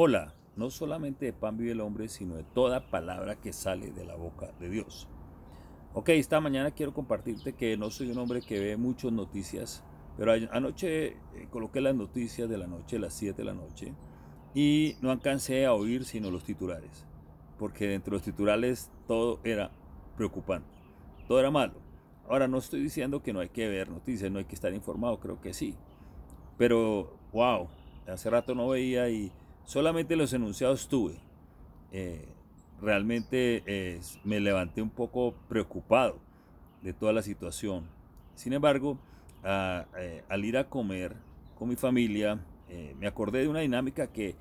Hola, no solamente de pan vive el hombre, sino de toda palabra que sale de la boca de Dios. Ok, esta mañana quiero compartirte que no soy un hombre que ve muchas noticias, pero anoche eh, coloqué las noticias de la noche, las 7 de la noche, y no alcancé a oír sino los titulares, porque dentro de los titulares todo era preocupante, todo era malo. Ahora no estoy diciendo que no hay que ver noticias, no hay que estar informado, creo que sí, pero wow, hace rato no veía y Solamente los enunciados tuve. Eh, realmente eh, me levanté un poco preocupado de toda la situación. Sin embargo, eh, al ir a comer con mi familia, me acordé de una dinámica que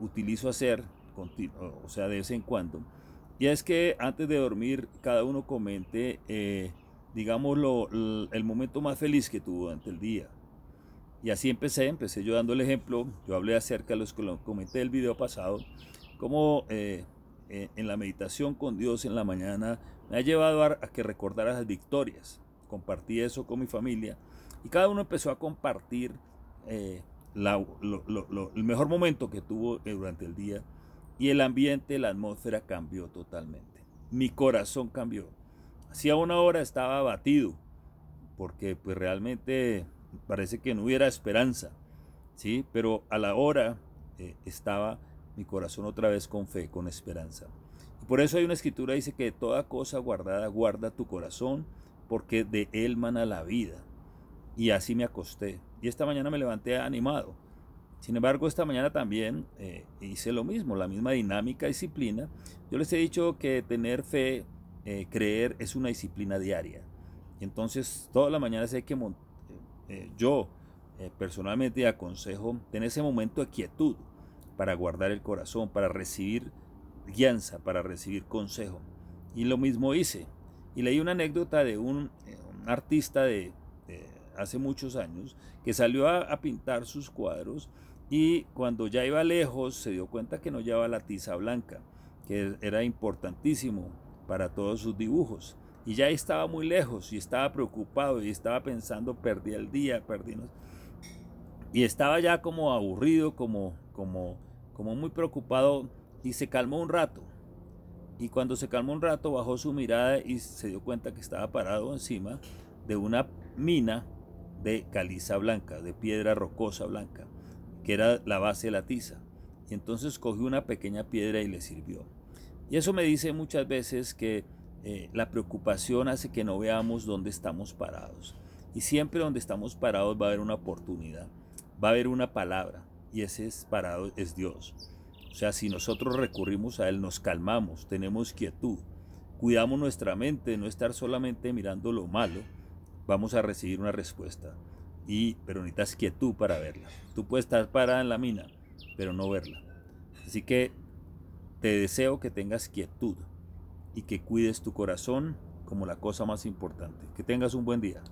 utilizo hacer, o sea, de vez en cuando. Y es que antes de dormir, cada uno comente, digamos, el momento más feliz que tuvo durante el día y así empecé, empecé yo dando el ejemplo, yo hablé acerca de los que lo comenté el video pasado, como eh, eh, en la meditación con Dios en la mañana me ha llevado a, que recordara las victorias. Compartí eso con mi familia y cada uno empezó a compartir eh, el mejor momento que tuvo durante el día y el ambiente, la atmósfera cambió totalmente. Mi corazón cambió. Hacía una hora estaba abatido porque pues realmente parece que no hubiera esperanza, ¿sí? Pero a la hora eh, estaba mi corazón otra vez con fe, con esperanza. Y por eso hay una escritura que dice que toda cosa guardada guarda tu corazón, porque de él mana la vida. Y así me acosté. Y esta mañana me levanté animado. Sin embargo, esta mañana también eh, hice lo mismo, la misma dinámica, disciplina. Yo les he dicho que tener fe, eh, creer, es una disciplina diaria. Y entonces, toda la mañana hay que eh, yo eh, personalmente aconsejo tener ese momento de quietud para guardar el corazón, para recibir guianza, para recibir consejo. Y lo mismo hice. Y leí una anécdota de un, eh, artista de, hace muchos años que salió a, pintar sus cuadros y cuando ya iba lejos se dio cuenta que no llevaba la tiza blanca, que era importantísimo para todos sus dibujos. Y ya estaba muy lejos y estaba preocupado y estaba pensando, perdí el día, perdí. Y estaba ya como aburrido, como, como, como muy preocupado y se calmó un rato. Y cuando se calmó un rato bajó su mirada y se dio cuenta que estaba parado encima de una mina de caliza blanca, de piedra rocosa blanca, que era la base de la tiza. Y entonces cogió una pequeña piedra y le sirvió. Y eso me dice muchas veces que eh, la preocupación hace que no veamos dónde estamos parados. Y siempre donde estamos parados va a haber una oportunidad, va a haber una palabra, y ese es parado es Dios. O sea, si nosotros recurrimos a Él, nos calmamos, tenemos quietud, cuidamos nuestra mente de no estar solamente mirando lo malo, vamos a recibir una respuesta. Y, pero necesitas quietud para verla. Tú puedes estar parada en la mina, pero no verla. Así que te deseo que tengas quietud y que cuides tu corazón como la cosa más importante. Que tengas un buen día.